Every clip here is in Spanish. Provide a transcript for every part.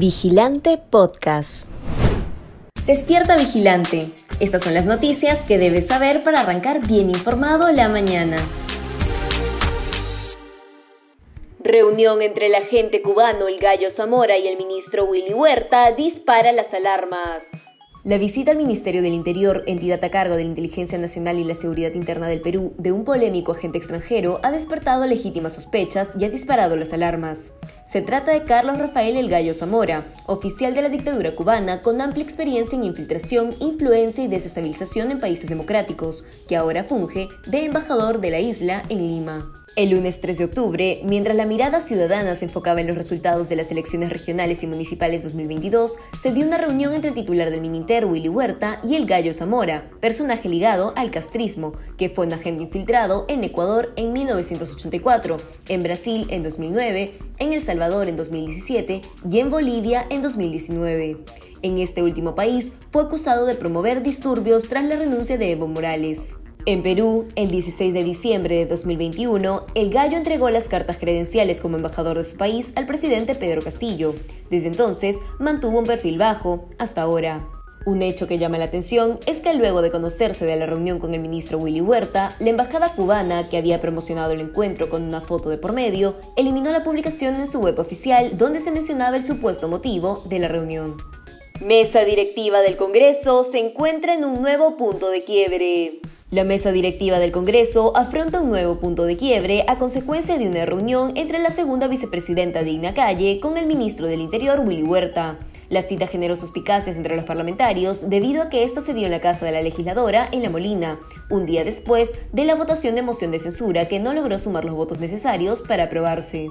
Vigilante Podcast. Despierta Vigilante. Estas son las noticias que debes saber para arrancar bien informado la mañana. Reunión entre el agente cubano El Gallo Zamora y el ministro Willy Huerta dispara las alarmas. La visita al Ministerio del Interior, entidad a cargo de la Inteligencia Nacional y la Seguridad Interna del Perú, de un polémico agente extranjero ha despertado legítimas sospechas y ha disparado las alarmas. Se trata de Carlos Rafael El Gallo Zamora, oficial de la dictadura cubana con amplia experiencia en infiltración, influencia y desestabilización en países democráticos, que ahora funge de embajador de la isla en Lima. El lunes 3 de octubre, mientras la mirada ciudadana se enfocaba en los resultados de las elecciones regionales y municipales 2022, se dio una reunión entre el titular del Mininter, Willy Huerta, y el Gallo Zamora, personaje ligado al castrismo, que fue un agente infiltrado en Ecuador en 1984, en Brasil en 2009, en El Salvador en 2017 y en Bolivia en 2019. En este último país fue acusado de promover disturbios tras la renuncia de Evo Morales. En Perú, el 16 de diciembre de 2021, el gallo entregó las cartas credenciales como embajador de su país al presidente Pedro Castillo. Desde entonces, mantuvo un perfil bajo, hasta ahora. Un hecho que llama la atención es que luego de conocerse de la reunión con el ministro Willy Huerta, la embajada cubana, que había promocionado el encuentro con una foto de por medio, eliminó la publicación en su web oficial donde se mencionaba el supuesto motivo de la reunión. Mesa directiva del Congreso se encuentra en un nuevo punto de quiebre. La mesa directiva del Congreso afronta un nuevo punto de quiebre a consecuencia de una reunión entre la segunda vicepresidenta Digna Calle con el ministro del Interior Willy Huerta. La cita generó suspicacias entre los parlamentarios debido a que esta se dio en la casa de la legisladora en La Molina, un día después de la votación de moción de censura que no logró sumar los votos necesarios para aprobarse.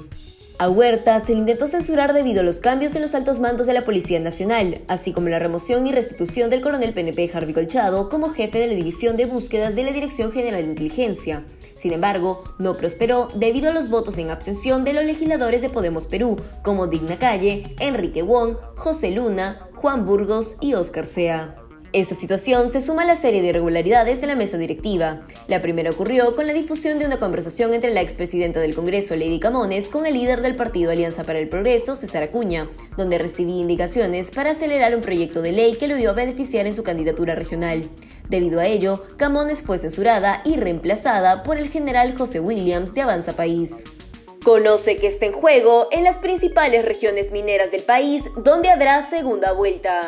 A Huerta se le intentó censurar debido a los cambios en los altos mandos de la Policía Nacional, así como la remoción y restitución del coronel PNP Harvey Colchado como jefe de la División de Búsquedas de la Dirección General de Inteligencia. Sin embargo, no prosperó debido a los votos en abstención de los legisladores de Podemos Perú, como Digna Calle, Enrique Wong, José Luna, Juan Burgos y Oscar Sea. Esta situación se suma a la serie de irregularidades de la mesa directiva. La primera ocurrió con la difusión de una conversación entre la expresidenta del Congreso, Lady Camones, con el líder del partido Alianza para el Progreso, César Acuña, donde recibía indicaciones para acelerar un proyecto de ley que lo iba a beneficiar en su candidatura regional. Debido a ello, Camones fue censurada y reemplazada por el general José Williams de Avanza País. Conoce que está en juego en las principales regiones mineras del país, donde habrá segunda vuelta.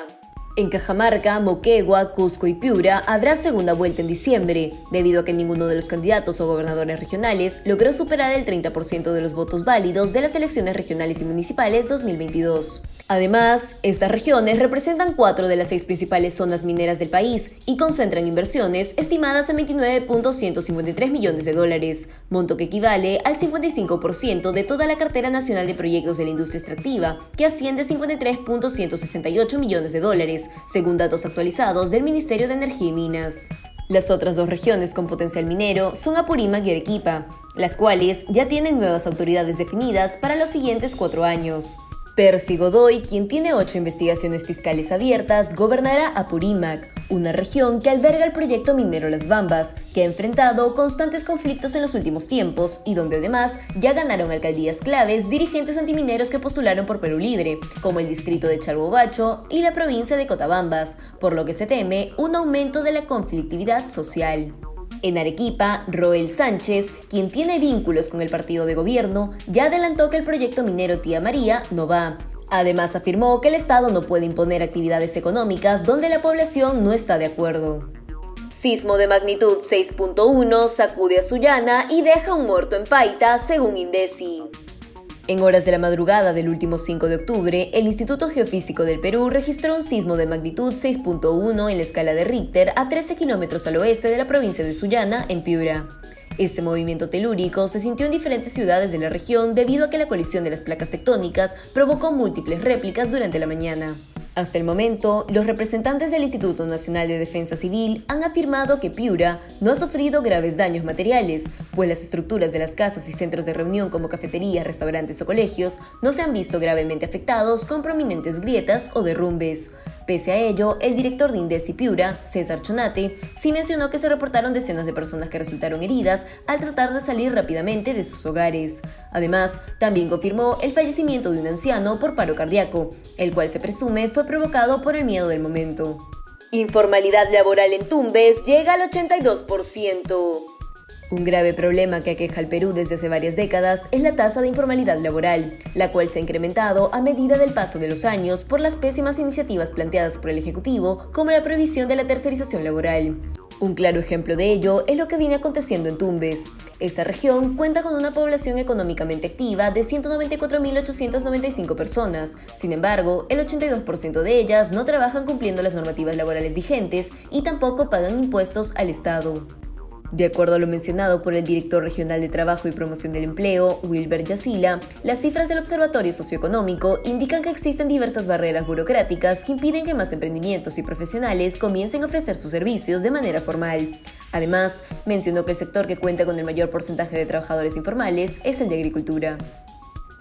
En Cajamarca, Moquegua, Cusco y Piura habrá segunda vuelta en diciembre, debido a que ninguno de los candidatos o gobernadores regionales logró superar el 30% de los votos válidos de las elecciones regionales y municipales 2022. Además, estas regiones representan cuatro de las seis principales zonas mineras del país y concentran inversiones estimadas en 29.153 millones de dólares, monto que equivale al 55% de toda la cartera nacional de proyectos de la industria extractiva, que asciende a 53.168 millones de dólares, según datos actualizados del Ministerio de Energía y Minas. Las otras dos regiones con potencial minero son Apurímac y Arequipa, las cuales ya tienen nuevas autoridades definidas para los siguientes cuatro años. Percy Godoy, quien tiene ocho investigaciones fiscales abiertas, gobernará Apurímac, una región que alberga el proyecto minero Las Bambas, que ha enfrentado constantes conflictos en los últimos tiempos y donde además ya ganaron alcaldías claves dirigentes antimineros que postularon por Perú Libre, como el distrito de Charbobacho y la provincia de Cotabambas, por lo que se teme un aumento de la conflictividad social. En Arequipa, Roel Sánchez, quien tiene vínculos con el partido de gobierno, ya adelantó que el proyecto minero Tía María no va. Además afirmó que el Estado no puede imponer actividades económicas donde la población no está de acuerdo. Sismo de magnitud 6.1 sacude a Sullana y deja un muerto en Paita, según Indesi. En horas de la madrugada del último 5 de octubre, el Instituto Geofísico del Perú registró un sismo de magnitud 6.1 en la escala de Richter a 13 kilómetros al oeste de la provincia de Sullana, en Piura. Este movimiento telúrico se sintió en diferentes ciudades de la región debido a que la colisión de las placas tectónicas provocó múltiples réplicas durante la mañana. Hasta el momento, los representantes del Instituto Nacional de Defensa Civil han afirmado que Piura no ha sufrido graves daños materiales, pues las estructuras de las casas y centros de reunión como cafeterías, restaurantes o colegios no se han visto gravemente afectados con prominentes grietas o derrumbes. Pese a ello, el director de Indesi Piura, César Chonate, sí mencionó que se reportaron decenas de personas que resultaron heridas al tratar de salir rápidamente de sus hogares. Además, también confirmó el fallecimiento de un anciano por paro cardíaco, el cual se presume fue provocado por el miedo del momento. Informalidad laboral en Tumbes llega al 82%. Un grave problema que aqueja al Perú desde hace varias décadas es la tasa de informalidad laboral, la cual se ha incrementado a medida del paso de los años por las pésimas iniciativas planteadas por el Ejecutivo, como la prohibición de la tercerización laboral. Un claro ejemplo de ello es lo que viene aconteciendo en Tumbes. Esta región cuenta con una población económicamente activa de 194.895 personas. Sin embargo, el 82% de ellas no trabajan cumpliendo las normativas laborales vigentes y tampoco pagan impuestos al Estado. De acuerdo a lo mencionado por el director regional de Trabajo y Promoción del Empleo, Wilber Yacila, las cifras del Observatorio Socioeconómico indican que existen diversas barreras burocráticas que impiden que más emprendimientos y profesionales comiencen a ofrecer sus servicios de manera formal. Además, mencionó que el sector que cuenta con el mayor porcentaje de trabajadores informales es el de agricultura.